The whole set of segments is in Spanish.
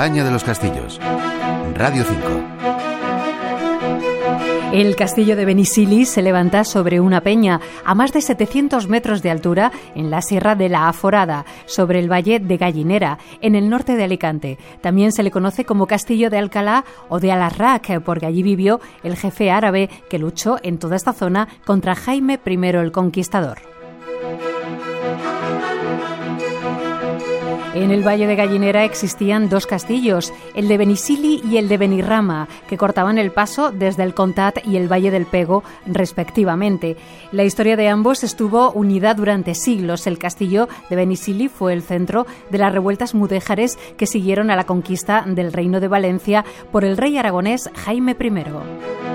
España de los Castillos. Radio 5. El castillo de Benisili se levanta sobre una peña a más de 700 metros de altura en la Sierra de la Aforada, sobre el Valle de Gallinera, en el norte de Alicante. También se le conoce como Castillo de Alcalá o de Alarraq, porque allí vivió el jefe árabe que luchó en toda esta zona contra Jaime I el Conquistador. En el Valle de Gallinera existían dos castillos, el de Benisili y el de Benirrama, que cortaban el paso desde el Contat y el Valle del Pego, respectivamente. La historia de ambos estuvo unida durante siglos. El castillo de Benisili fue el centro de las revueltas mudéjares que siguieron a la conquista del Reino de Valencia por el rey aragonés Jaime I.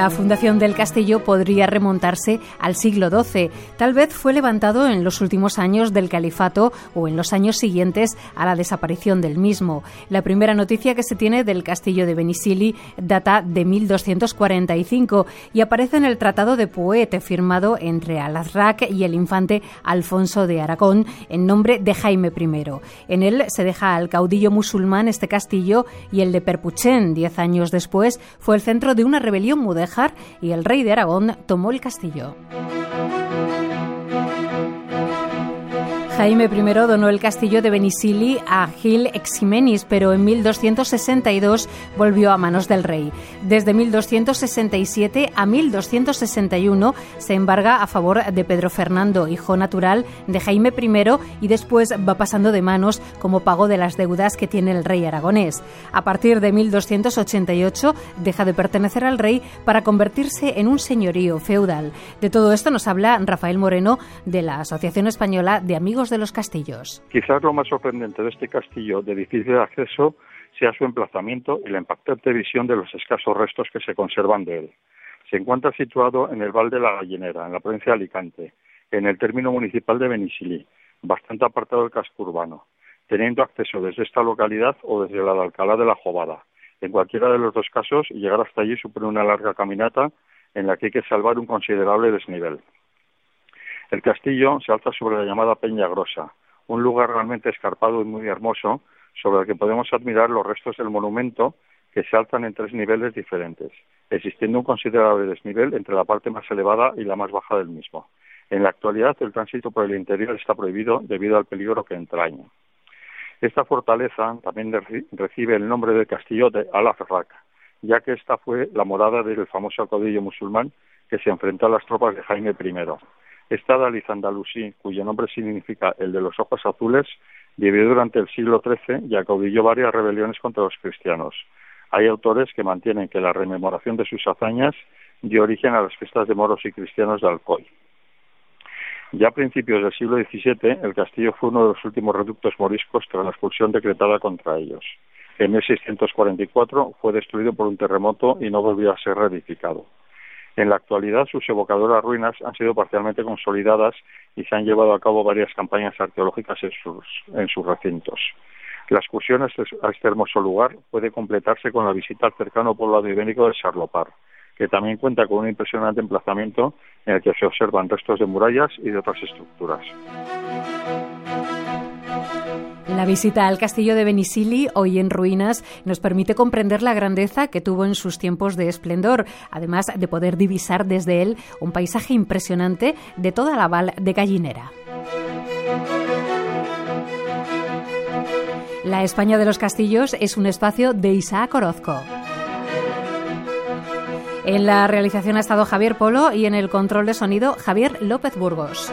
La fundación del castillo podría remontarse al siglo XII. Tal vez fue levantado en los últimos años del califato o en los años siguientes a la desaparición del mismo. La primera noticia que se tiene del castillo de Benisili data de 1245 y aparece en el Tratado de Poete firmado entre Al-Azraq y el infante Alfonso de Aragón en nombre de Jaime I. En él se deja al caudillo musulmán este castillo y el de Perpuchen, diez años después, fue el centro de una rebelión mudéjar y el rey de Aragón tomó el castillo. Jaime I donó el castillo de Benisili a Gil Eximenis, pero en 1262 volvió a manos del rey. Desde 1267 a 1261 se embarga a favor de Pedro Fernando, hijo natural de Jaime I, y después va pasando de manos como pago de las deudas que tiene el rey aragonés. A partir de 1288 deja de pertenecer al rey para convertirse en un señorío feudal. De todo esto nos habla Rafael Moreno de la Asociación Española de Amigos Quizás lo más sorprendente de este castillo de difícil acceso sea su emplazamiento y la impactante visión de los escasos restos que se conservan de él. Se encuentra situado en el Val de la Gallinera, en la provincia de Alicante, en el término municipal de Benisilí, bastante apartado del casco urbano, teniendo acceso desde esta localidad o desde la de Alcalá de la Jovada. En cualquiera de los dos casos, llegar hasta allí supone una larga caminata en la que hay que salvar un considerable desnivel. El castillo se alza sobre la llamada Peña Grosa, un lugar realmente escarpado y muy hermoso, sobre el que podemos admirar los restos del monumento que se alzan en tres niveles diferentes, existiendo un considerable desnivel entre la parte más elevada y la más baja del mismo. En la actualidad, el tránsito por el interior está prohibido debido al peligro que entraña. Esta fortaleza también recibe el nombre del castillo de al ya que esta fue la morada del famoso caudillo musulmán que se enfrentó a las tropas de Jaime I. Esta andalusí, cuyo nombre significa el de los ojos azules, vivió durante el siglo XIII y acaudilló varias rebeliones contra los cristianos. Hay autores que mantienen que la rememoración de sus hazañas dio origen a las fiestas de moros y cristianos de Alcoy. Ya a principios del siglo XVII, el castillo fue uno de los últimos reductos moriscos tras la expulsión decretada contra ellos. En 1644 fue destruido por un terremoto y no volvió a ser reedificado. En la actualidad, sus evocadoras ruinas han sido parcialmente consolidadas y se han llevado a cabo varias campañas arqueológicas en sus, recintos. La excursión a este, este hermoso lugar puede completarse con la visita al cercano poblado ibérico de Sarlopar, que también cuenta con un impresionante emplazamiento en el que se observan restos de murallas y de otras estructuras. La visita al castillo de Benisili, hoy en ruinas, nos permite comprender la grandeza que tuvo en sus tiempos de esplendor, además de poder divisar desde él un paisaje impresionante de toda la val de Gallinera. La España de los Castillos es un espacio de Isaac Orozco. En la realización ha estado Javier Polo y en el control de sonido Javier López Burgos.